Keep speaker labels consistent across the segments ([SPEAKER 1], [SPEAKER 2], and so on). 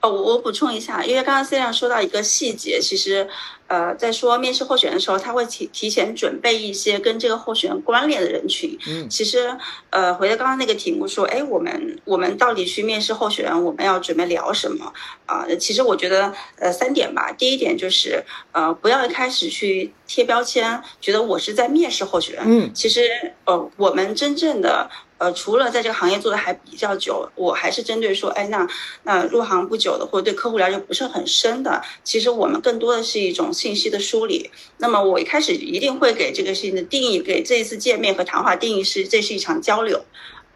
[SPEAKER 1] 哦，我我补充一下，因为刚刚 C 亮说到一个细节，其实，呃，在说面试候选人的时候，他会提提前准备一些跟这个候选人关联的人群。
[SPEAKER 2] 嗯，
[SPEAKER 1] 其实，呃，回到刚刚那个题目说，哎，我们我们到底去面试候选人，我们要准备聊什么啊？其实我觉得，呃，三点吧。第一点就是，呃，不要一开始去贴标签，觉得我是在面试候选人。
[SPEAKER 2] 嗯，
[SPEAKER 1] 其实，呃，我们真正的。呃，除了在这个行业做的还比较久，我还是针对说，哎，那那入行不久的，或者对客户了解不是很深的，其实我们更多的是一种信息的梳理。那么我一开始一定会给这个事情的定义，给这一次见面和谈话定义是，这是一场交流。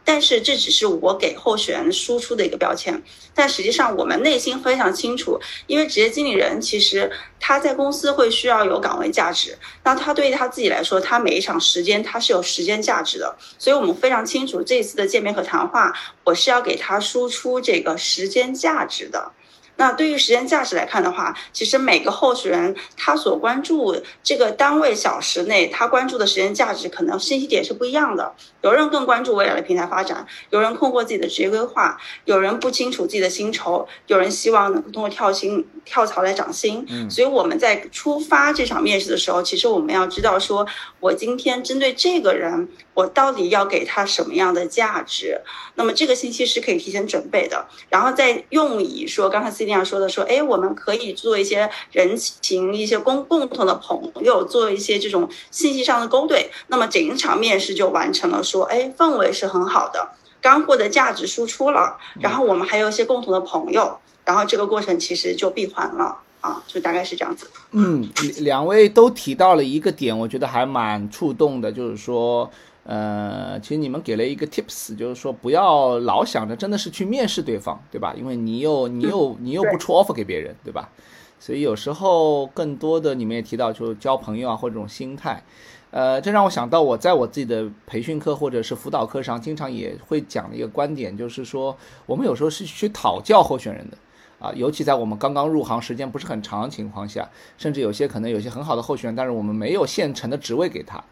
[SPEAKER 1] 但是这只是我给候选人输出的一个标签，但实际上我们内心非常清楚，因为职业经理人其实他在公司会需要有岗位价值，那他对于他自己来说，他每一场时间他是有时间价值的，所以我们非常清楚这次的见面和谈话，我是要给他输出这个时间价值的。那对于时间价值来看的话，其实每个候选人他所关注这个单位小时内，他关注的时间价值可能信息点是不一样的。有人更关注未来的平台发展，有人困惑自己的职业规划，有人不清楚自己的薪酬，有人希望能够通过跳薪跳槽来涨薪。
[SPEAKER 2] 嗯，
[SPEAKER 1] 所以我们在出发这场面试的时候，其实我们要知道说，我今天针对这个人，我到底要给他什么样的价值？那么这个信息是可以提前准备的，然后再用以说刚才 C 亮说的说，哎，我们可以做一些人情、一些共共同的朋友，做一些这种信息上的勾兑，那么整一场面试就完成了。说，哎，氛围是很好的，干货的价值输出了，然后我们还有一些共同的朋友，然后这个过程其实就闭环了啊，就大概是这样子。
[SPEAKER 2] 嗯，两位都提到了一个点，我觉得还蛮触动的，就是说。呃，其实你们给了一个 tips，就是说不要老想着真的是去面试对方，对吧？因为你又你又你又不出 offer 给别人，对吧？所以有时候更多的你们也提到，就交朋友啊或者这种心态，呃，这让我想到我在我自己的培训课或者是辅导课上，经常也会讲的一个观点，就是说我们有时候是去讨教候选人的啊，尤其在我们刚刚入行时间不是很长的情况下，甚至有些可能有些很好的候选人，但是我们没有现成的职位给他。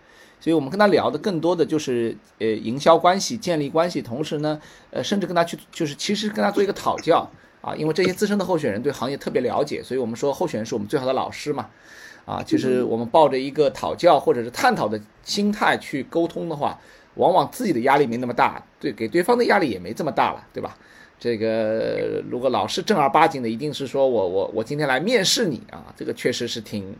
[SPEAKER 2] 所以我们跟他聊的更多的就是呃营销关系、建立关系，同时呢，呃甚至跟他去就是其实跟他做一个讨教啊，因为这些资深的候选人对行业特别了解，所以我们说候选人是我们最好的老师嘛，啊，就是我们抱着一个讨教或者是探讨的心态去沟通的话，往往自己的压力没那么大，对，给对方的压力也没这么大了，对吧？这个如果老是正儿八经的，一定是说我我我今天来面试你啊，这个确实是挺。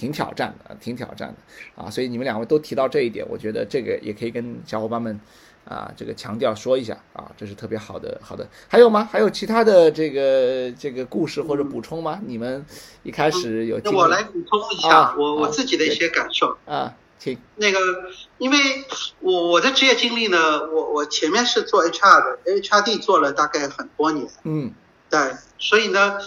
[SPEAKER 2] 挺挑战的，挺挑战的啊！所以你们两位都提到这一点，我觉得这个也可以跟小伙伴们啊，这个强调说一下啊，这是特别好的。好的，还有吗？还有其他的这个这个故事或者补充吗？你们一开始有？
[SPEAKER 3] 那我来补充一下我我自己的一些感受
[SPEAKER 2] 啊，请
[SPEAKER 3] 那个，因为我我的职业经历呢，我我前面是做 HR 的，HRD 做了大概很多年，
[SPEAKER 2] 嗯，
[SPEAKER 3] 对，所以呢。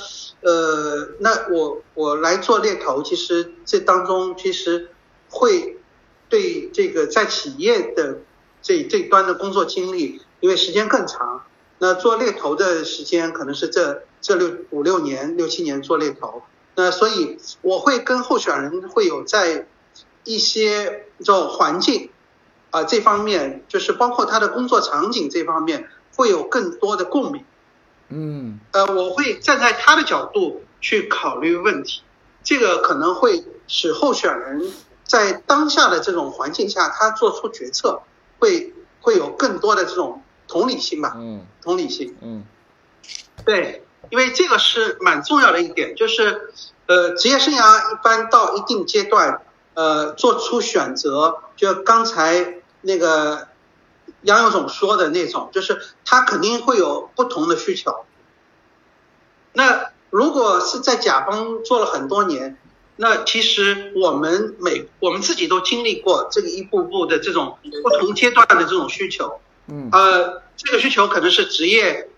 [SPEAKER 3] 呃，那我我来做猎头，其实这当中其实会对这个在企业的这这端的工作经历，因为时间更长，那做猎头的时间可能是这这六五六年六七年做猎头，那所以我会跟候选人会有在一些这种环境啊这方面，就是包括他的工作场景这方面，会有更多的共鸣。
[SPEAKER 2] 嗯，
[SPEAKER 3] 呃，我会站在他的角度去考虑问题，这个可能会使候选人在当下的这种环境下，他做出决策会会有更多的这种同理心吧。
[SPEAKER 2] 嗯，
[SPEAKER 3] 同理心。
[SPEAKER 2] 嗯，
[SPEAKER 3] 对，因为这个是蛮重要的一点，就是呃，职业生涯一般到一定阶段，呃，做出选择，就刚才那个。杨勇总说的那种，就是他肯定会有不同的需求。那如果是在甲方做了很多年，那其实我们每我们自己都经历过这个一步步的这种不同阶段的这种需求。
[SPEAKER 2] 嗯。
[SPEAKER 3] 呃，这个需求可能是职业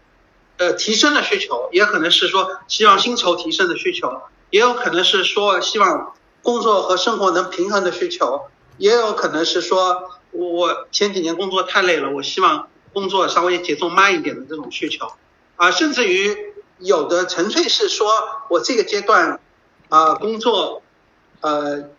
[SPEAKER 3] 呃提升的需求，也可能是说希望薪酬提升的需求，也有可能是说希望工作和生活能平衡的需求，也有可能是说。我我前几年工作太累了，我希望工作稍微节奏慢一点的这种需求，啊，甚至于有的纯粹是说我这个阶段啊工作，呃，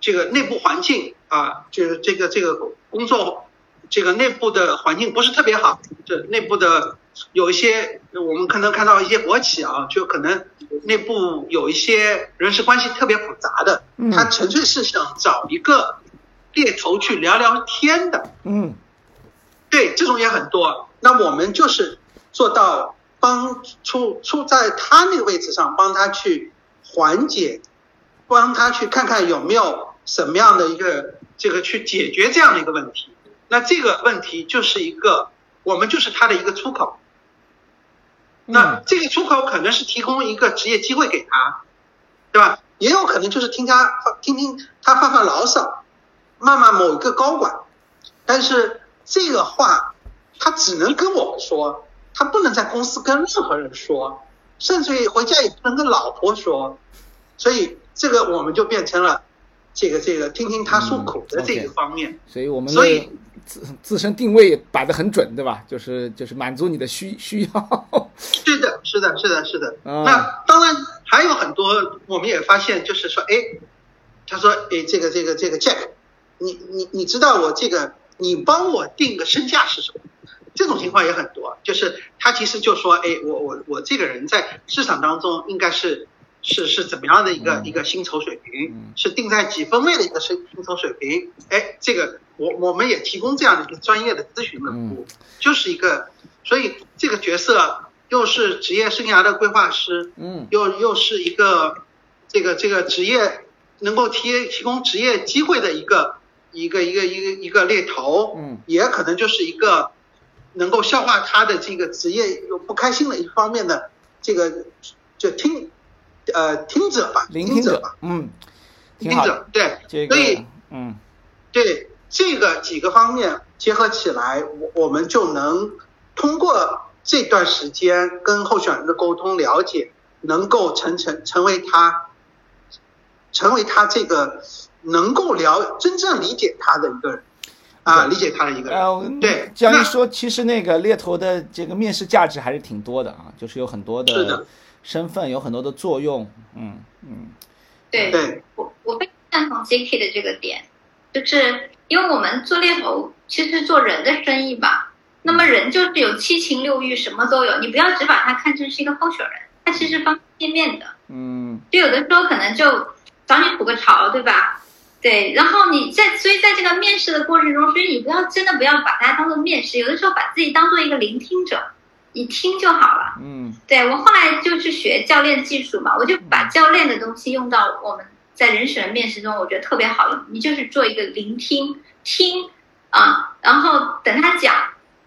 [SPEAKER 3] 这个内部环境啊，就是这个这个工作这个内部的环境不是特别好，这内部的有一些我们可能看到一些国企啊，就可能内部有一些人事关系特别复杂的，
[SPEAKER 2] 嗯
[SPEAKER 3] 他纯粹是想找一个猎头去聊聊天的，
[SPEAKER 2] 嗯
[SPEAKER 3] 对，这种也很多。那我们就是做到帮出出在他那个位置上，帮他去缓解，帮他去看看有没有什么样的一个这个去解决这样的一个问题。那这个问题就是一个，我们就是他的一个出口。那这个出口可能是提供一个职业机会给他，对吧？也有可能就是听他听听他发发牢骚，骂骂某一个高管，但是这个话他只能跟我们说，他不能在公司跟任何人说，甚至于回家也不能跟老婆说，所以这个我们就变成了这个这个听听他诉苦的这个方面。
[SPEAKER 2] 所以我们
[SPEAKER 3] 所以
[SPEAKER 2] 自自身定位摆得很准，对吧？就是就是满足你的需需要。
[SPEAKER 3] 是的，是的，是的，是的。
[SPEAKER 2] 啊
[SPEAKER 3] 那当然还有很多，我们也发现，就是说，哎，他说，哎，这个这个这个 Jack，你你你知道我这个，你帮我定个身价是什么？这种情况也很多，就是他其实就说，哎，我我我这个人在市场当中应该是是是怎么样的一个、
[SPEAKER 2] 嗯
[SPEAKER 3] 一个薪酬水平
[SPEAKER 2] 嗯，
[SPEAKER 3] 是定在几分位的一个薪薪酬水平？哎，这个我我们也提供这样的一个专业的咨询的服务，就是一个，所以这个角色又是职业生涯的规划师，
[SPEAKER 2] 嗯
[SPEAKER 3] 又又是一个这个这个职业能够提提供职业机会的一个一个一个一个一个猎头，
[SPEAKER 2] 嗯。
[SPEAKER 3] 也可能就是一个能够消化他的这个职业有不开心的一方面的这个就听呃听者吧，
[SPEAKER 2] 聆听者
[SPEAKER 3] 吧，，
[SPEAKER 2] 嗯，
[SPEAKER 3] 听。者对，
[SPEAKER 2] 这个
[SPEAKER 3] 所以
[SPEAKER 2] 嗯。
[SPEAKER 3] 对这个几个方面结合起来，我我们就能通过这段时间跟候选人的沟通了解，能够成成成为他，成为他这个能够了真正理解他的一个人啊，理解他的一个人。
[SPEAKER 2] 呃，
[SPEAKER 3] 对那
[SPEAKER 2] 这样一说，其实那个猎头的这个面试价值还是挺多的啊，就是有很多
[SPEAKER 3] 是的
[SPEAKER 2] 身份，有很多的作用。嗯嗯
[SPEAKER 4] 对，
[SPEAKER 3] 对
[SPEAKER 4] 我我非常赞同 J.K. 的这个点，就是因为我们做猎头其实做人的生意吧，那么人就是有七情六欲，什么都有，你不要只把他看成是一个候选人，他其实方方面面的，
[SPEAKER 2] 嗯
[SPEAKER 4] 就有的时候可能就找你吐个槽，对吧？对，然后你在，所以在这个面试的过程中，所以你不要真的不要把它当做面试，有的时候把自己当做一个聆听者，你听就好了。
[SPEAKER 2] 嗯
[SPEAKER 4] 对我后来就去学教练技术嘛，我就把教练的东西用到我们在人选的面试中，我觉得特别好用。你就是做一个聆听，听啊，然后等他讲。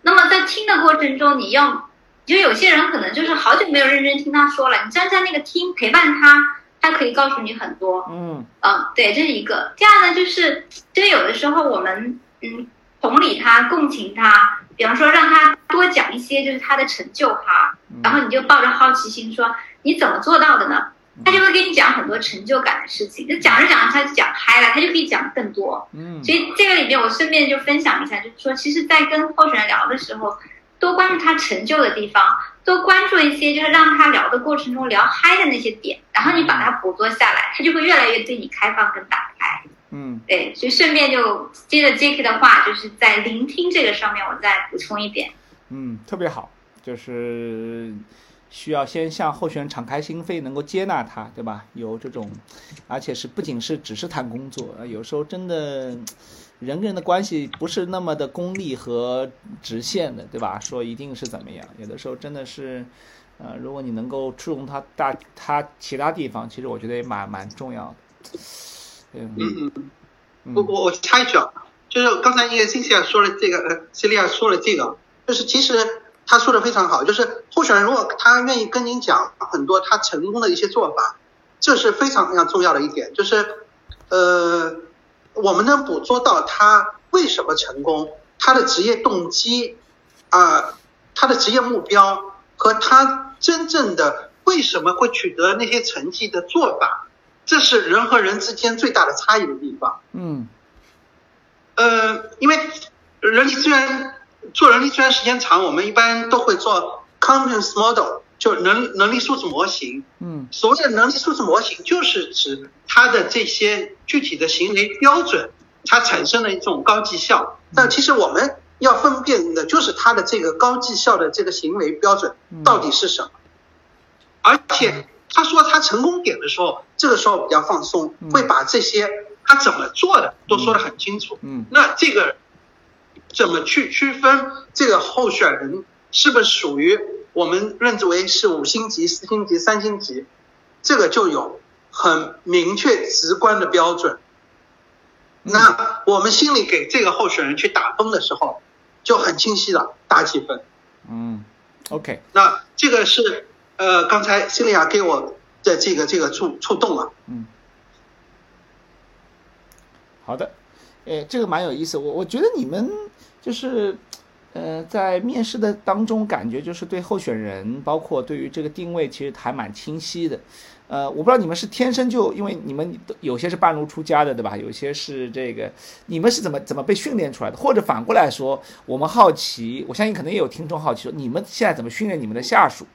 [SPEAKER 4] 那么在听的过程中，你要，就有些人可能就是好久没有认真听他说了，你站在那个听陪伴他，他可以告诉你很多。
[SPEAKER 2] 嗯
[SPEAKER 4] 嗯，对，这是一个。第二呢，就是其实有的时候我们嗯同理他、共情他，比方说让他多讲一些就是他的成就哈，然后你就抱着好奇心说你怎么做到的呢？他就会给你讲很多成就感的事情，就讲着讲着他就讲嗨了，他就可以讲更多。
[SPEAKER 2] 嗯
[SPEAKER 4] 所以这个里面我顺便就分享一下，就是说，其实，在跟候选人聊的时候，多关注他成就的地方，多关注一些就是让他聊的过程中聊嗨的那些点，然后你把它捕捉下来，他就会越来越对你开放跟打开。
[SPEAKER 2] 嗯
[SPEAKER 4] 对，所以顺便就接着 Jack 的话，就是在聆听这个上面，我再补充一点。
[SPEAKER 2] 嗯，特别好，就是需要先向候选人敞开心扉，能够接纳他，对吧？有这种，而且是不仅是只是谈工作，呃有时候真的人跟人的关系不是那么的功利和直线的，对吧？说一定是怎么样，有的时候真的是，呃，如果你能够触动他大他其他地方，其实我觉得也蛮蛮重要的。嗯
[SPEAKER 3] 嗯我我我插一句啊，就是刚才因为 c y 说了这个，呃 e l i a 说了这个，就是其实他说的非常好，就是候选人如果他愿意跟您讲很多他成功的一些做法，这是非常非常重要的一点，就是呃，我们能捕捉到他为什么成功，他的职业动机啊、他的职业目标和他真正的为什么会取得那些成绩的做法，这是人和人之间最大的差异的地方。
[SPEAKER 2] 嗯
[SPEAKER 3] 呃，因为人力资源做人力资源时间长，我们一般都会做 competence model，就能能力素质模型。
[SPEAKER 2] 嗯
[SPEAKER 3] 所谓的能力素质模型，就是指它的这些具体的行为标准，它产生了一种高绩效。但其实我们要分辨的就是他的这个高绩效的这个行为标准到底是什么，而且他说他成功点的时候，这个时候比较放松，会把这些他怎么做的都说得很清楚。
[SPEAKER 2] 嗯，
[SPEAKER 3] 那这个怎么去区分这个候选人是不是属于我们认知为是五星级、四星级、三星级，这个就有很明确直观的标准。那我们心里给这个候选人去打分的时候。就很清晰了，打几分。
[SPEAKER 2] 嗯，OK。
[SPEAKER 3] 那这个是呃，刚才西利亚给我的这个这个触触动了。
[SPEAKER 2] 嗯，好的，哎，这个蛮有意思。我我觉得你们就是呃，在面试的当中，感觉就是对候选人，包括对于这个定位，其实还蛮清晰的。呃，我不知道你们是天生就，因为你们有些是半路出家的，对吧？有些是这个，你们是怎么怎么被训练出来的？或者反过来说，我们好奇，我相信可能也有听众好奇说，你们现在怎么训练你们的下属？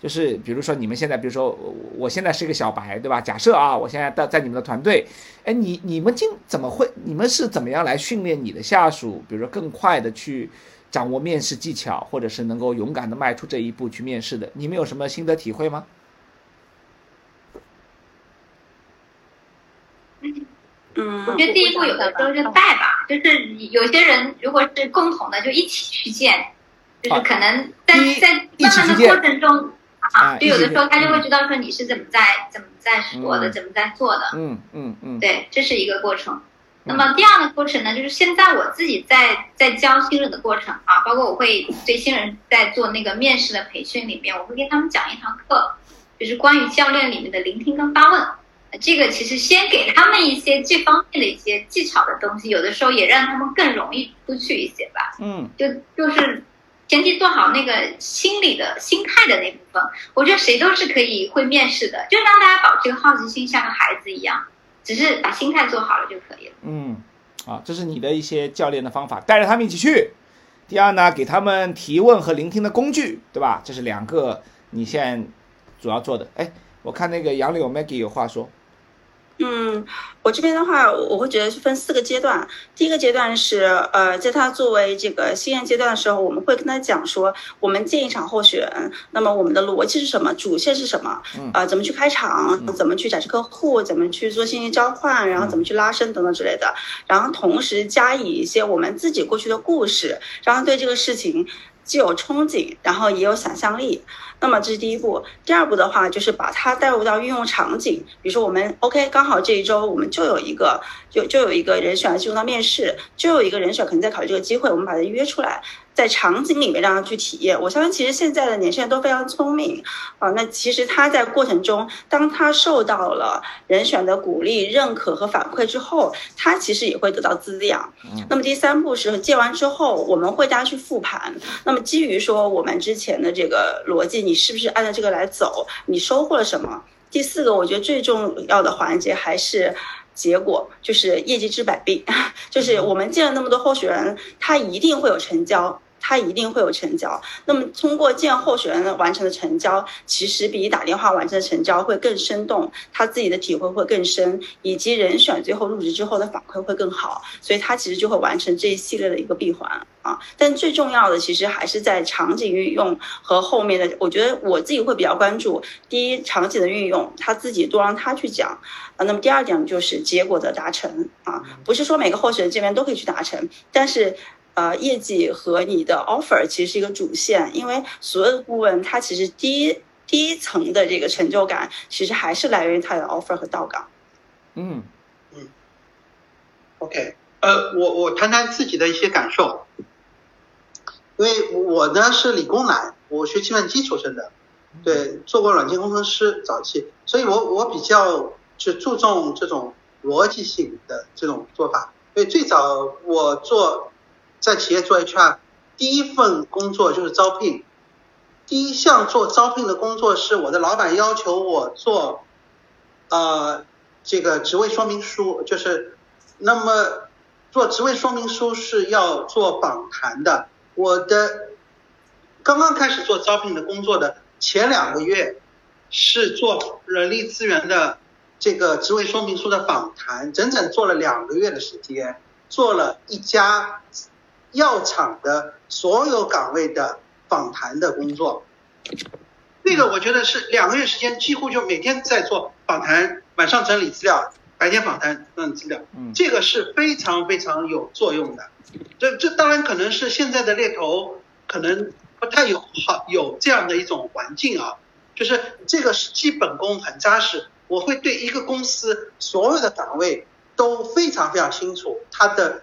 [SPEAKER 2] 就是比如说你们现在，比如说我现在是一个小白，对吧？假设啊，我现在在在你们的团队，哎，你你们今怎么会？你们是怎么样来训练你的下属？比如说更快的去掌握面试技巧，或者是能够勇敢的迈出这一步去面试的？你们有什么心得体会吗？
[SPEAKER 4] 嗯，我觉得第一步有的时候就带吧，就是有些人如果是共同的，就一起去见，就是可能在在慢慢的过程中啊，就有的时候他就会知道说你是怎么在怎么在说的，怎么在做的。
[SPEAKER 2] 嗯嗯嗯，
[SPEAKER 4] 对，这是一个过程。那么第二个过程呢，就是现在我自己在在教新人的过程啊，包括我会对新人在做那个面试的培训里面，我会给他们讲一堂课，就是关于教练里面的聆听跟发问。这个其实先给他们一些这方面的一些技巧的东西，有的时候也让他们更容易出去一些吧。
[SPEAKER 2] 嗯，
[SPEAKER 4] 就就是前提做好那个心理的心态的那部分，我觉得谁都是可以会面试的，就让大家保持个好奇心，像个孩子一样，只是把心态做好了就可以了。
[SPEAKER 2] 嗯，啊，这是你的一些教练的方法，带着他们一起去。第二呢，给他们提问和聆听的工具，对吧？这是两个你现在主要做的。哎，我看那个杨柳 Maggie 有话说。
[SPEAKER 1] 嗯，我这边的话，我会觉得是分四个阶段。第一个阶段是，呃，在他作为这个新人阶段的时候，我们会跟他讲说，我们建一场候选，那么我们的逻辑是什么，主线是什么，呃，怎么去开场，怎么去展示客户，怎么去做信息交换，然后怎么去拉伸等等之类的。然后同时加以一些我们自己过去的故事，然后对这个事情既有憧憬，然后也有想象力。那么这是第一步，第二步的话就是把它带入到运用场景，比如说我们 OK，刚好这一周我们就有一个，就就有一个人选进入到面试，就有一个人选可能在考虑这个机会，我们把它约出来。在场景里面让他去体验，我相信其实现在的年轻人都非常聪明啊。那其实他在过程中，当他受到了人选的鼓励、认可和反馈之后，他其实也会得到滋养。那么第三步是借完之后，我们会大家去复盘。那么基于说我们之前的这个逻辑，你是不是按照这个来走？你收获了什么？第四个，我觉得最重要的环节还是结果，就是业绩治百病，就是我们见了那么多候选人，他一定会有成交。他一定会有成交。那么通过见候选人完成的成交，其实比打电话完成的成交会更生动，他自己的体会会更深，以及人选最后入职之后的反馈会更好。所以他其实就会完成这一系列的一个闭环啊。但最重要的其实还是在场景运用和后面的。我觉得我自己会比较关注第一场景的运用，他自己多让他去讲啊。那么第二点就是结果的达成啊，不是说每个候选人这边都可以去达成，但是。呃，业绩和你的 offer 其实是一个主线，因为所有的顾问他其实第一第一层的这个成就感，其实还是来源于他的 offer 和到岗。
[SPEAKER 2] 嗯。
[SPEAKER 3] 嗯，OK，呃，我我谈谈自己的一些感受，因为我呢是理工男，我学计算机出身的，对，做过软件工程师早期，所以我我比较就注重这种逻辑性的这种做法，所以最早我做。在企业做 HR，第一份工作就是招聘，第一项做招聘的工作是我的老板要求我做，呃，这个职位说明书，就是那么做职位说明书是要做访谈的。我的刚刚开始做招聘的工作的前两个月是做人力资源的这个职位说明书的访谈，整整做了两个月的时间，做了一家。药厂的所有岗位的访谈的工作。这个我觉得是两个月时间，几乎就每天在做访谈，晚上整理资料，白天访谈整理资料。
[SPEAKER 2] 嗯
[SPEAKER 3] 这个是非常非常有作用的。这这当然可能是现在的猎头可能不太有好有这样的一种环境啊，就是这个是基本功很扎实。我会对一个公司所有的岗位都非常非常清楚，它的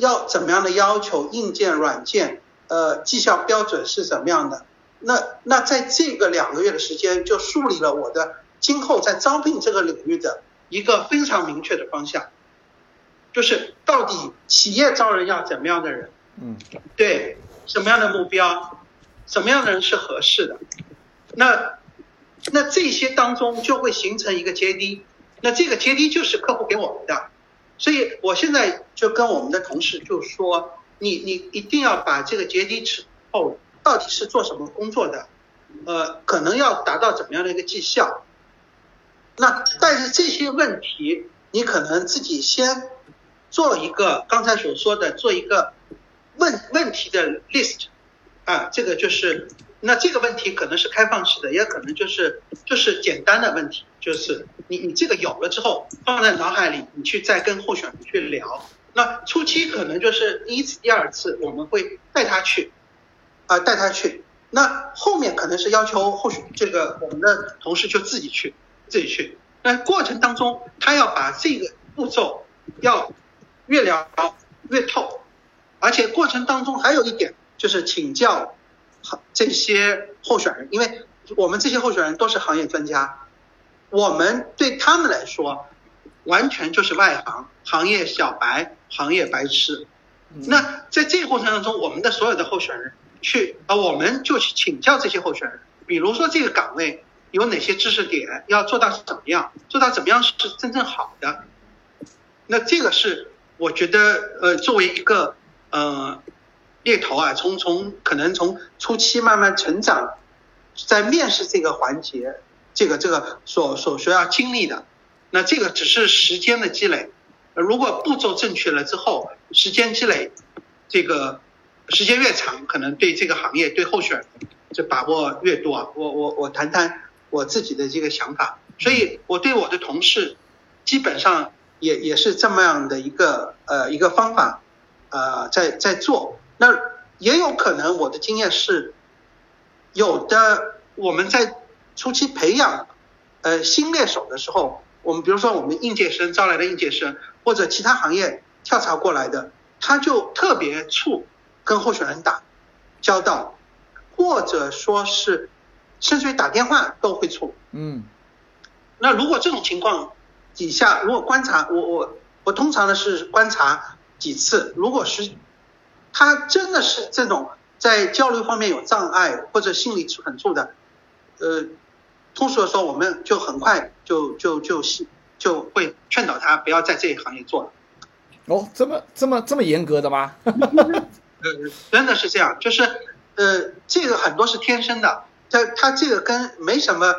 [SPEAKER 3] 要怎么样的要求，硬件、软件，呃，绩效标准是怎么样的。那那在这个两个月的时间，就树立了我的今后在招聘这个领域的一个非常明确的方向，就是到底企业招人要怎么样的人，
[SPEAKER 2] 嗯。
[SPEAKER 3] 对什么样的目标，什么样的人是合适的。那那这些当中就会形成一个阶梯，那这个阶梯就是客户给我们的，所以我现在就跟我们的同事就说，你你一定要把这个阶梯之后到底是做什么工作的，呃，可能要达到怎么样的一个绩效。那但是这些问题，你可能自己先做一个刚才所说的做一个问问题的 list 啊，这个就是那这个问题可能是开放式的，也可能就是就是简单的问题，就是你你这个有了之后放在脑海里，你去再跟候选人去聊。那初期可能就是第一次、第二次我们会带他去啊、带他去。那后面可能是要求候选这个我们的同事就自己去自己去。那过程当中，他要把这个步骤要越聊越透，而且过程当中还有一点就是请教这些候选人，因为我们这些候选人都是行业专家，我们对他们来说完全就是外行，行业小白，行业白痴。那在这个过程当中，我们的所有的候选人去，啊，我们就去请教这些候选人，比如说这个岗位有哪些知识点，要做到怎么样，做到怎么样是真正好的。那这个是我觉得，呃，作为一个呃猎头啊，从从可能从初期慢慢成长，在面试这个环节，这个这个所所需要经历的，那这个只是时间的积累。如果步骤正确了之后，时间积累，这个时间越长，可能对这个行业对候选人就把握越多啊。我我我谈谈我自己的这个想法，所以我对我的同事基本上也也是这么样的一个呃一个方法呃在在做。那也有可能我的经验是，有的我们在初期培养呃新猎手的时候，我们比如说我们应届生招来的应届生，或者其他行业跳槽过来的，他就特别怵跟候选人打交道，或者说是甚至于打电话都会怵。
[SPEAKER 2] 嗯
[SPEAKER 3] 那如果这种情况底下，如果观察我我我通常呢是观察几次，如果是他真的是这种在交流方面有障碍或者心理很怵的，呃，通俗的说，我们就很快就就就就会劝导他不要在这一行业做了。
[SPEAKER 2] 哦，这么这么这么严格的吗？
[SPEAKER 3] 呃，真的是这样，就是呃，这个很多是天生的，他他这个跟没什么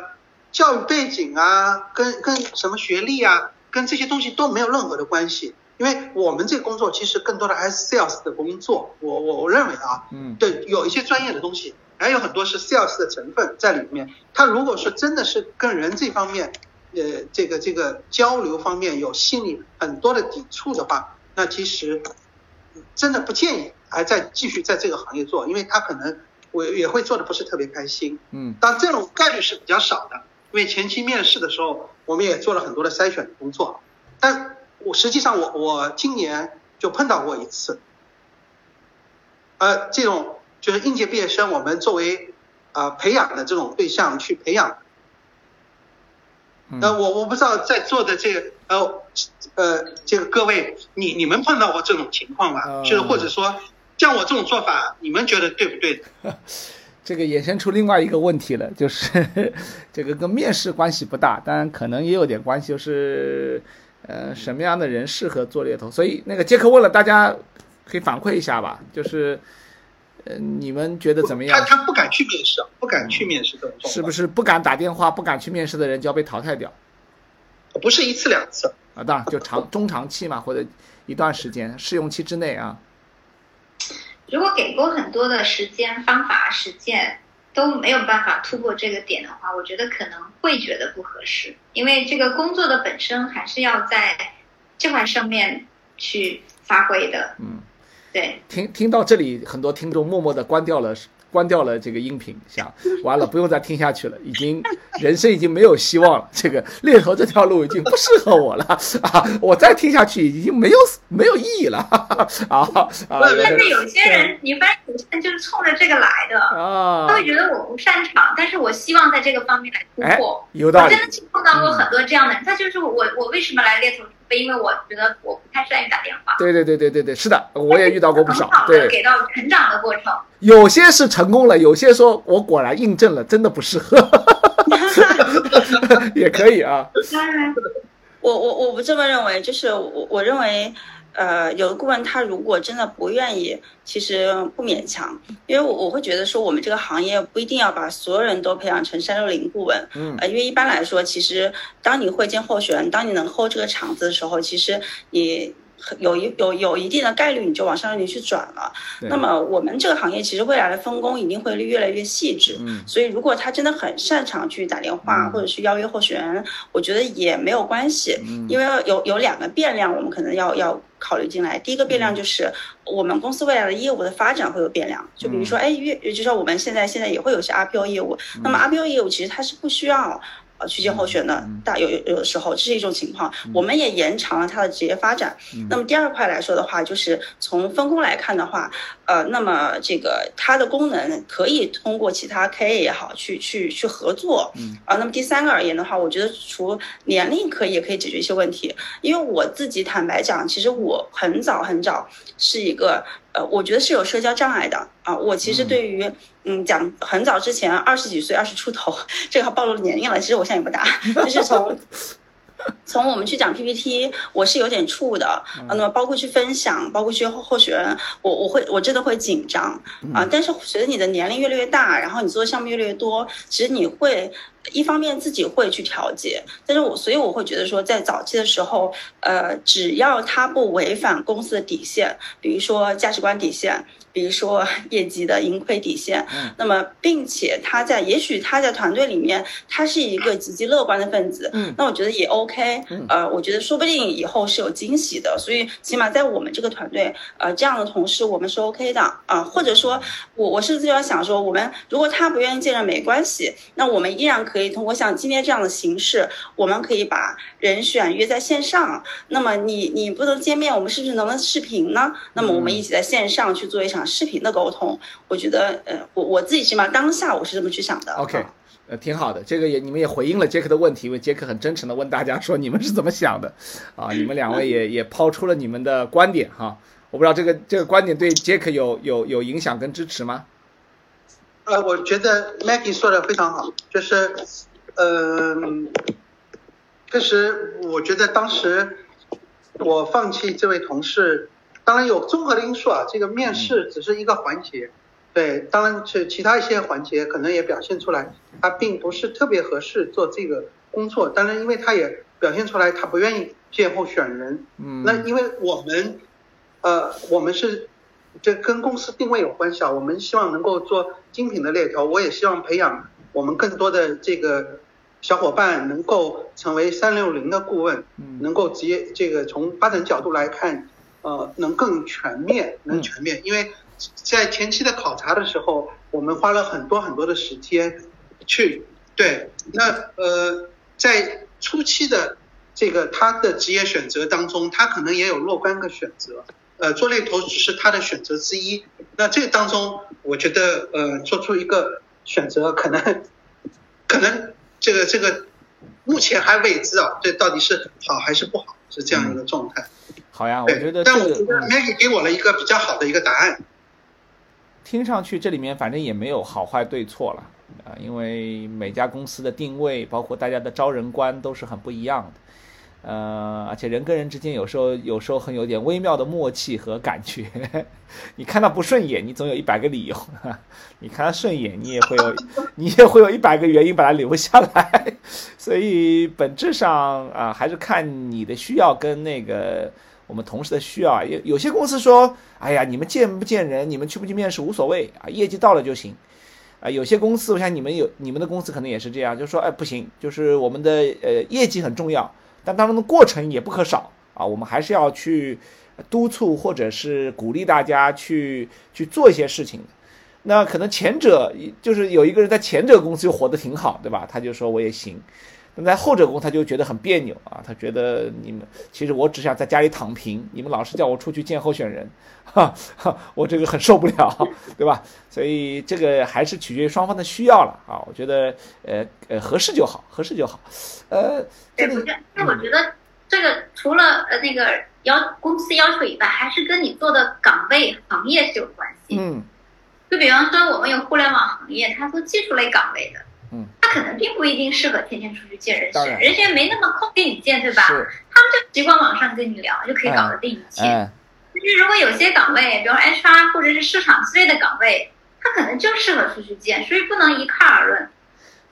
[SPEAKER 3] 教育背景啊，跟跟什么学历啊，跟这些东西都没有任何的关系。因为我们这个工作其实更多的还是 sales 的工作，我我我认为啊，
[SPEAKER 2] 嗯
[SPEAKER 3] 对，有一些专业的东西，还有很多是 sales 的成分在里面。他如果是真的是跟人这方面，呃，这个这个交流方面有心理很多的抵触的话，那其实真的不建议还在继续在这个行业做，因为他可能我也会做的不是特别开心。
[SPEAKER 2] 嗯
[SPEAKER 3] 但这种概率是比较少的，因为前期面试的时候，我们也做了很多的筛选的工作。但我实际上我我今年就碰到过一次，呃，这种就是应届毕业生，我们作为呃培养的这种对象去培养。
[SPEAKER 2] 那
[SPEAKER 3] 呃，我我不知道在座的这个呃呃这个各位，你你们碰到过这种情况吗？
[SPEAKER 2] 呃
[SPEAKER 3] 就是或者说像我这种做法，你们觉得对不对？
[SPEAKER 2] 这个衍生出另外一个问题了，就是 这个跟面试关系不大，当然可能也有点关系，就是呃什么样的人适合做猎头。所以那个杰克问了，大家可以反馈一下吧，就是呃你们觉得怎么样？
[SPEAKER 3] 他不敢去面试，不敢去面试这种状，
[SPEAKER 2] 是不是不敢打电话、不敢去面试的人就要被淘汰掉
[SPEAKER 3] 不是一次两次？
[SPEAKER 2] 啊？当然就长中长期嘛，或者一段时间试用期之内啊。
[SPEAKER 4] 如果给过很多的时间、方法、实践都没有办法突破这个点的话，我觉得可能会觉得不合适，因为这个工作的本身还是要在这块上面去发挥的。
[SPEAKER 2] 嗯，
[SPEAKER 4] 对，
[SPEAKER 2] 听听到这里，很多听众默默的关掉了。关掉了这个音频，想完了不用再听下去了，已经人生已经没有希望了。这个猎头这条路已经不适合我了 啊！我再听下去已经没有没有意义了 啊啊！
[SPEAKER 4] 但是有些人，你发现有些人就是冲着这个来的啊，他会觉得我不擅长，但是我希望在这个方面来突破。
[SPEAKER 2] 有道理。
[SPEAKER 4] 我真的碰到过很多这样的人，他就是我，我为什么来猎头？因为我觉得我不太善于打电话。
[SPEAKER 2] 对对对对对对，是的，我也遇到过不少。对，
[SPEAKER 4] 给到成长的过程。
[SPEAKER 2] 有些是成功了，有些说我果然印证了，真的不适合。也可以啊。
[SPEAKER 1] 我我我不这么认为，就是我我认为。呃，有的顾问他如果真的不愿意，其实不勉强，因为我我会觉得说我们这个行业不一定要把所有人都培养成三六零顾问，嗯，呃，因为一般来说，其实当你会见候选人，当你能 hold 这个场子的时候，其实你。有一有有一定的概率，你就往上里去转了。那么我们这个行业其实未来的分工一定会越来越细致。嗯，所以如果他真的很擅长去打电话或者是邀约候选人，我觉得也没有关系。嗯，因为有有两个变量，我们可能要要考虑进来。第一个变量就是我们公司未来的业务的发展会有变量。就比如说，哎，越就说我们现在现在也会有些 RPO 业务。那么 RPO 业务其实它是不需要。去见候选的大有有有的时候，这是一种情况，我们也延长了他的职业发展。那么第二块来说的话，就是从分工来看的话，呃，那么这个它的功能可以通过其他 KA 也好去去去合作。啊，那么第三个而言的话，我觉得除年龄可以也可以解决一些问题，因为我自己坦白讲，其实我很早很早是一个。呃，我觉得是有社交障碍的啊。我其实对于，嗯，讲很早之前，二十几岁、二十出头，这个暴露年龄了。其实我现在也不大，就是从。从我们去讲 PPT，我是有点怵的啊。那么包括去分享，包括去候候选人，我我会我真的会紧张啊。但是随着你的年龄越来越大，然后你做的项目越来越多，其实你会一方面自己会去调节。但是我所以我会觉得说，在早期的时候，呃，只要他不违反公司的底线，比如说价值观底线。比如说 业绩的盈亏底线，那么并且他在也许他在团队里面他是一个积极乐观的分子，那我觉得也 OK，呃，我觉得说不定以后是有惊喜的，所以起码在我们这个团队，呃，这样的同事我们是 OK 的啊，或者说我我甚至要想说，我们如果他不愿意见人没关系，那我们依然可以通过像今天这样的形式，我们可以把人选约在线上，那么你你不能见面，我们是不是能不能视频呢？那么我们一起在线上去做一场。视频的沟通，我觉得，呃，我我自己起码当下我是这么去想的。
[SPEAKER 2] OK，呃，挺好的，这个也你们也回应了杰克的问题，因为杰克很真诚的问大家说你们是怎么想的，啊，你们两位也也抛出了你们的观点哈，我不知道这个这个观点对杰克有有有影响跟支持吗？
[SPEAKER 3] 呃，我觉得 Maggie 说的非常好，就是，呃，确实，我觉得当时我放弃这位同事。当然有综合的因素啊，这个面试只是一个环节，对，当然是其他一些环节可能也表现出来，他并不是特别合适做这个工作。当然，因为他也表现出来他不愿意见候选人，嗯，那因为我们，呃，我们是这跟公司定位有关系啊，我们希望能够做精品的链条，我也希望培养我们更多的这个小伙伴能够成为三六零的顾问，能够直接这个从发展角度来看。呃，能更全面，能全面，因为在前期的考察的时候，我们花了很多很多的时间去对。那呃，在初期的这个他的职业选择当中，他可能也有若干个选择，呃，做猎头只是他的选择之一。那这当中，我觉得呃，做出一个选择，可能可能这个这个目前还未知啊，这到底是好还是不好，是这样一个状态。
[SPEAKER 2] 好呀，我觉得，
[SPEAKER 3] 但我觉得 Maggie 给我了一个比较好的一个答案。
[SPEAKER 2] 听上去这里面反正也没有好坏对错了啊，因为每家公司的定位，包括大家的招人观都是很不一样的。呃，而且人跟人之间有时候有时候很有点微妙的默契和感觉。你看他不顺眼，你总有一百个理由；你看他顺眼，你也会有 你也会有一百个原因把他留下来。所以本质上啊，还是看你的需要跟那个。我们同事的需要。有有些公司说，哎呀，你们见不见人，你们去不去面试无所谓啊，业绩到了就行。啊，有些公司，我想你们有你们的公司可能也是这样，就说，哎，不行，就是我们的呃业绩很重要，但当中的过程也不可少啊，我们还是要去督促或者是鼓励大家去去做一些事情。那可能前者就是有一个人在前者公司就活得挺好，对吧？他就说我也行。那在后者工他就觉得很别扭啊，他觉得你们其实我只想在家里躺平，你们老是叫我出去见候选人，哈，哈，我这个很受不了，对吧？所以这个还是取决于双方的需要了啊。我觉得呃呃合适就好，合适就好。呃，
[SPEAKER 4] 对，我觉那我觉得这个除了呃那个要公司要求以外，还是跟你做的岗位行业是有关系。
[SPEAKER 2] 嗯。
[SPEAKER 4] 就比方说，我们有互联网行业，它做技术类岗位的，
[SPEAKER 2] 嗯，
[SPEAKER 4] 他可能并不一定适合天天出去见人
[SPEAKER 2] 当
[SPEAKER 4] 选，人家没那么空跟你见，对吧？
[SPEAKER 2] 是
[SPEAKER 4] 他们就习惯网上跟你聊，就可以搞得定一切。
[SPEAKER 2] 嗯，
[SPEAKER 4] 但是如果有些岗位，比如 HR 或者是市场之类的岗位，他可能就适合出去见，所以不能一概而论。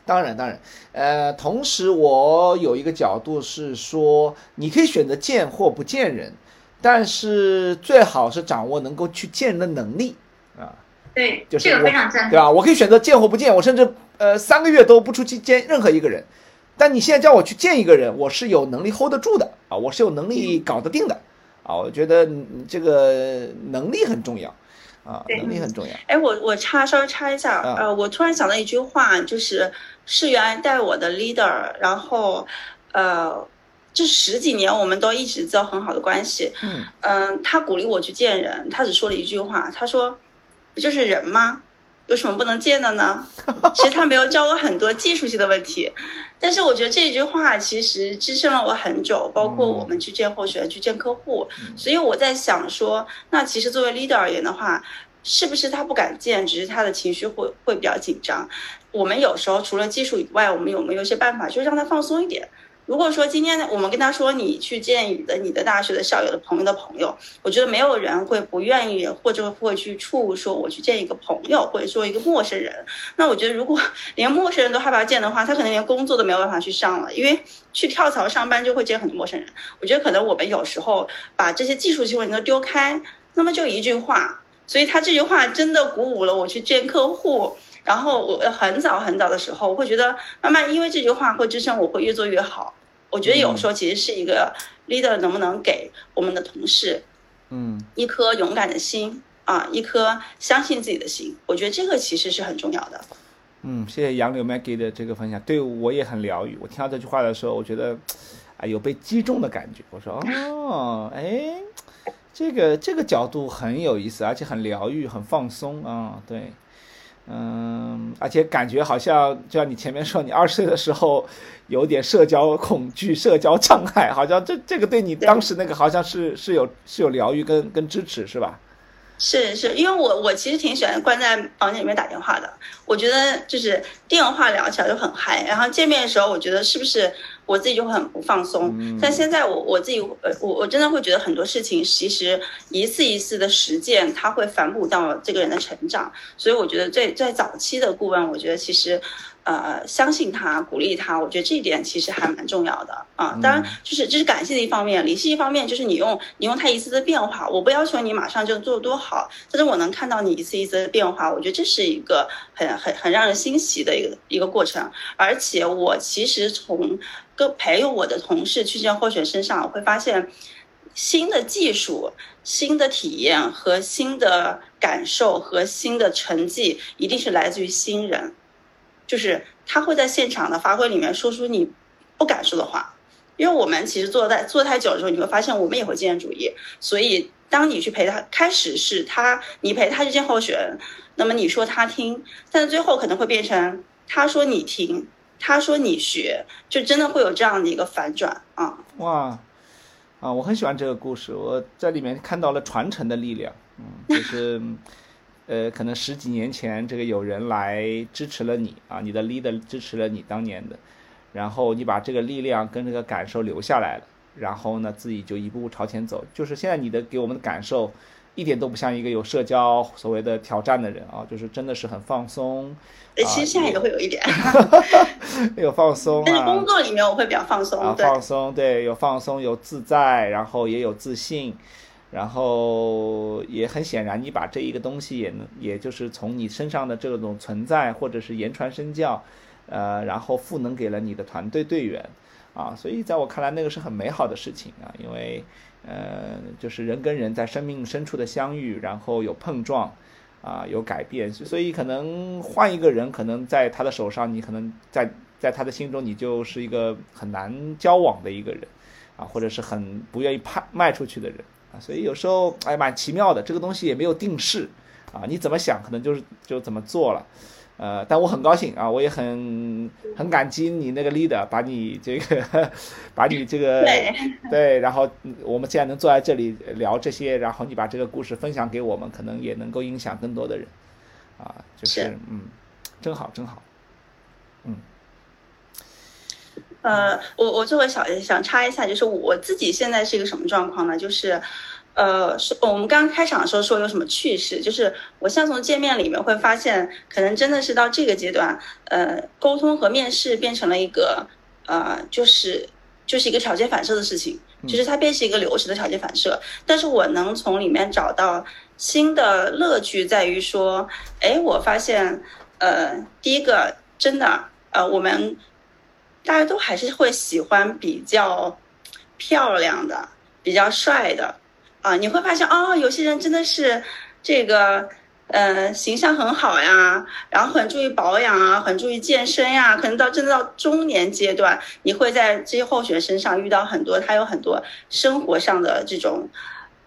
[SPEAKER 2] 当然，当然，呃，同时我有一个角度是说，你可以选择见或不见人，但是最好是掌握能够去见人的能力啊。
[SPEAKER 4] 对，
[SPEAKER 2] 就是
[SPEAKER 4] 这个非常赞同，
[SPEAKER 2] 对吧？我可以选择见或不见，我甚至呃三个月都不出去见任何一个人。但你现在叫我去见一个人，我是有能力 hold 得住的啊，我是有能力搞得定的啊。我觉得这个能力很重要啊，能力很重要。
[SPEAKER 1] 哎，我我插稍微插一下，
[SPEAKER 2] 啊
[SPEAKER 1] 呃，我突然想到一句话，就是是原来带我的 leader，然后呃，这十几年我们都一直交很好的关系，
[SPEAKER 2] 嗯
[SPEAKER 1] 嗯、他鼓励我去见人，他只说了一句话，他说：“不就是人吗？有什么不能见的呢？” 其实他没有教我很多技术性的问题，但是我觉得这句话其实支撑了我很久，包括我们去见候选人、去见客户，所以我在想说，那其实作为 leader 而言的话，是不是他不敢见，只是他的情绪会会比较紧张？我们有时候除了技术以外，我们有没有一些办法，就是让他放松一点？如果说今天我们跟他说你去见你的你的大学的校友的朋友的朋友，我觉得没有人会不愿意或者会去触说我去见一个朋友或者说一个陌生人。那我觉得如果 连陌生人都害怕见的话，他可能连工作都没有办法去上了，因为去跳槽上班就会见很多陌生人。我觉得可能我们有时候把这些技术性问题都丢开，那么就一句话，所以他这句话真的鼓舞了我去见客户。然后我很早很早的时候，我会觉得慢慢因为这句话会支撑我会越做越好。我觉得有时候其实是一个 leader 能不能给我们的同事
[SPEAKER 2] 嗯
[SPEAKER 1] 一颗勇敢的心啊，一颗相信自己的心。我觉得这个其实是很重要的。
[SPEAKER 2] 嗯，谢谢杨柳 Maggie 的这个分享，对我也很疗愈。我听到这句话的时候，我觉得啊有被击中的感觉。我说哦，哎，这个这个角度很有意思，而且很疗愈，很放松啊。对，嗯，而且感觉好像就像你前面说，你二十岁的时候有点社交恐惧、社交障碍，好像这这个对你当时那个好像是是有是有疗愈跟跟支持，是吧？
[SPEAKER 1] 是是，因为我我其实挺喜欢关在房间里面打电话的。我觉得就是电话聊起来就很嗨，然后见面的时候，我觉得是不是我自己就会很不放松。
[SPEAKER 2] 嗯
[SPEAKER 1] 但现在我我自己，呃，我我真的会觉得很多事情其实一次一次的实践，它会反哺到这个人的成长。所以我觉得最在早期的顾问，我觉得其实。呃，相信他，鼓励他，我觉得这一点其实还蛮重要的啊。当然，就是这是感性的一方面，理性一方面就是你用你用他一次次变化，我不要求你马上就做多好，但是我能看到你一次一次的变化，我觉得这是一个很很很让人欣喜的一个一个过程。而且我其实从跟培育我的同事去见候选身上，我会发现新的技术、新的体验和新的感受和新的成绩，一定是来自于新人。就是他会在现场的发挥里面说出你不敢说的话，因为我们其实做太做太久的时候，你会发现我们也会经验主义，所以当你去陪他，开始是他你陪他去见候选人，那么你说他听，但是最后可能会变成他说你听，他说你学，就真的会有这样的一个反转啊。
[SPEAKER 2] 哇，啊，我很喜欢这个故事，我在里面看到了传承的力量，嗯，就是。呃，可能十几年前，这个有人来支持了你啊，你的 leader 支持了你当年的，然后你把这个力量跟这个感受留下来了，然后呢，自己就一步步朝前走。就是现在你的给我们的感受，一点都不像一个有社交所谓的挑战的人啊，就是真的是很放松。
[SPEAKER 1] 哎，其实现在也会有一点，
[SPEAKER 2] 有放松。
[SPEAKER 1] 但是工作里面我会比较放松，
[SPEAKER 2] 啊，放松，对，有放松，有自在，然后也有自信，然后也很显然，你把这一个东西也能，也就是从你身上的这种存在，或者是言传身教，呃，然后赋能给了你的团队队员，啊，所以在我看来，那个是很美好的事情啊，因为，呃，就是人跟人在生命深处的相遇，然后有碰撞。啊，有改变，所以可能换一个人，可能在他的手上，你可能在在他的心中，你就是一个很难交往的一个人，啊，或者是很不愿意派卖出去的人，啊，所以有时候哎，蛮奇妙的，这个东西也没有定式，啊，你怎么想，可能就是就怎么做了。呃，但我很高兴啊，我也很很感激你那个 leader，把你这个，把你这个对，然后我们现在能坐在这里聊这些，然后你把这个故事分享给我们，可能也能够影响更多的人，啊，就是。嗯，真好真好，嗯，
[SPEAKER 1] 呃，我我作为小想插一下，就是我自己现在是一个什么状况呢？就是。呃，是我们刚开场的时候说有什么趣事，就是我像从见面里面会发现，可能真的是到这个阶段，呃，沟通和面试变成了一个呃，就是就是一个条件反射的事情，就是它变成一个流程的条件反射。但是我能从里面找到新的乐趣，在于说，哎，我发现，呃，第一个真的，呃，我们大家都还是会喜欢比较漂亮的、比较帅的。啊，你会发现哦，有些人真的是这个，呃，形象很好呀，然后很注意保养啊，很注意健身呀。可能到真的到中年阶段，你会在这些候选人身上遇到很多，他有很多生活上的这种，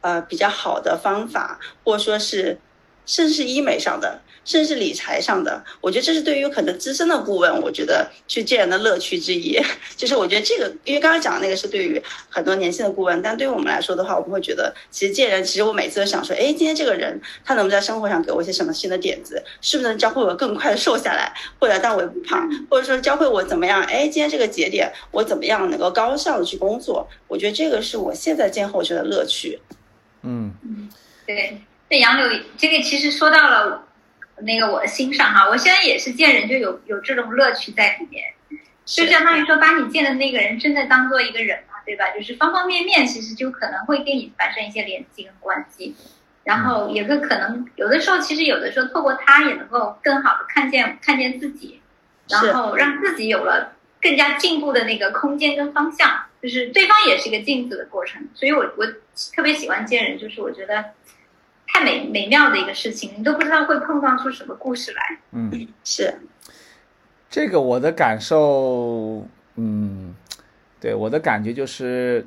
[SPEAKER 1] 呃，比较好的方法，或者说是，甚至是医美上的。甚至是理财上的，我觉得这是对于可能资深的顾问，我觉得去见人的乐趣之一。就是我觉得这个，因为刚刚讲的那个是对于很多年轻的顾问，但对于我们来说的话，我们会觉得其实见人，其实我每次都想说，哎，今天这个人他能不能在生活上给我一些什么新的点子？是不是能教会我更快的瘦下来，或者但我也不胖，或者说教会我怎么样？哎，今天这个节点我怎么样能够高效的去工作？我觉得这个是我现在见候选的乐趣。
[SPEAKER 2] 嗯
[SPEAKER 4] 嗯，对，那杨柳这个其实说到了。那个我的心上哈，我现在也是见人就有有这种乐趣在里面，就相当于说把你见的那个人真的当做一个人嘛，对吧？就是方方面面其实就可能会跟你发生一些联系跟关系，然后也会可能有的时候其实有的时候透过他也能够更好的看见看见自己，然后让自己有了更加进步的那个空间跟方向，就是对方也是一个镜子的过程，所以我我特别喜欢见人，就是我觉得。太美美妙的一个事情，你都不知道会碰撞出什么故事来。
[SPEAKER 2] 嗯，
[SPEAKER 1] 是
[SPEAKER 2] 这个我的感受，嗯，对我的感觉就是，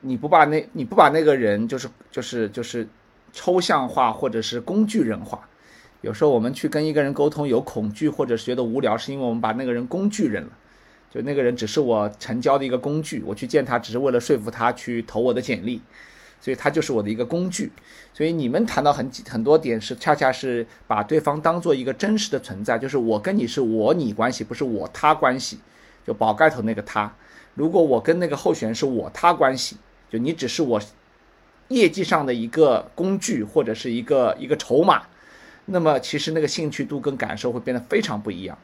[SPEAKER 2] 你不把那你不把那个人就是就是就是抽象化或者是工具人化。有时候我们去跟一个人沟通有恐惧或者是觉得无聊，是因为我们把那个人工具人了，就那个人只是我成交的一个工具，我去见他只是为了说服他去投我的简历。所以它就是我的一个工具，所以你们谈到很很多点是恰恰是把对方当做一个真实的存在，就是我跟你是我你关系，不是我他关系，就宝盖头那个他。如果我跟那个候选人是我他关系，就你只是我业绩上的一个工具或者是一个一个筹码，那么其实那个兴趣度跟感受会变得非常不一样。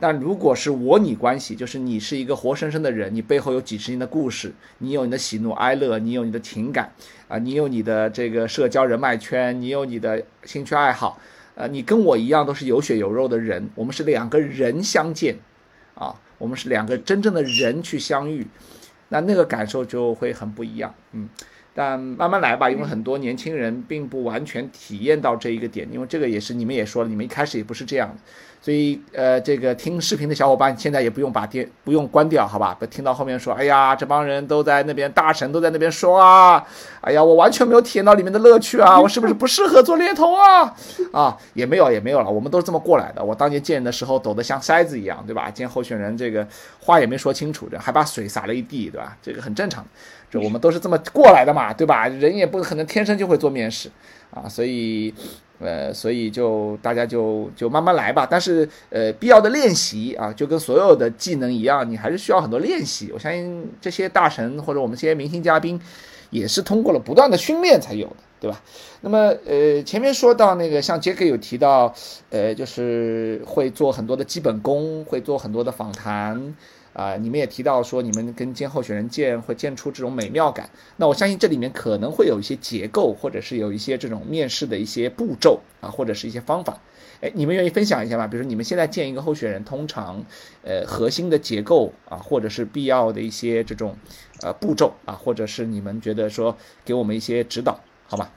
[SPEAKER 2] 但如果是我你关系，就是你是一个活生生的人，你背后有几十年的故事，你有你的喜怒哀乐，你有你的情感，啊，你有你的这个社交人脉圈，你有你的兴趣爱好，呃，你跟我一样都是有血有肉的人，我们是两个人相见，啊，我们是两个真正的人去相遇，那那个感受就会很不一样，嗯。但慢慢来吧，因为很多年轻人并不完全体验到这一个点，因为这个也是你们也说了，你们一开始也不是这样，所以呃，这个听视频的小伙伴现在也不用把电不用关掉，好吧？不听到后面说，哎呀，这帮人都在那边，大神都在那边说啊，哎呀，我完全没有体验到里面的乐趣啊，我是不是不适合做猎头啊？啊，也没有也没有了，我们都是这么过来的。我当年见人的时候抖得像筛子一样，对吧？见候选人这个话也没说清楚，这还把水洒了一地，对吧？这个很正常。这我们都是这么过来的嘛，对吧？人也不可能天生就会做面试，啊，所以，呃，所以就大家就就慢慢来吧。但是，呃，必要的练习啊，就跟所有的技能一样，你还是需要很多练习。我相信这些大神或者我们这些明星嘉宾，也是通过了不断的训练才有的对吧？那么呃，前面说到那个，像杰克有提到，呃，就是会做很多的基本功，会做很多的访谈。啊，你们也提到说，你们跟监候选人见会见出这种美妙感。那我相信这里面可能会有一些结构，或者是有一些这种面试的一些步骤啊，或者是一些方法。哎，你们愿意分享一下吗？比如说你们现在见一个候选人，通常呃核心的结构啊，或者是必要的一些这种呃步骤啊，或者是你们觉得说给我们一些指导，好吗？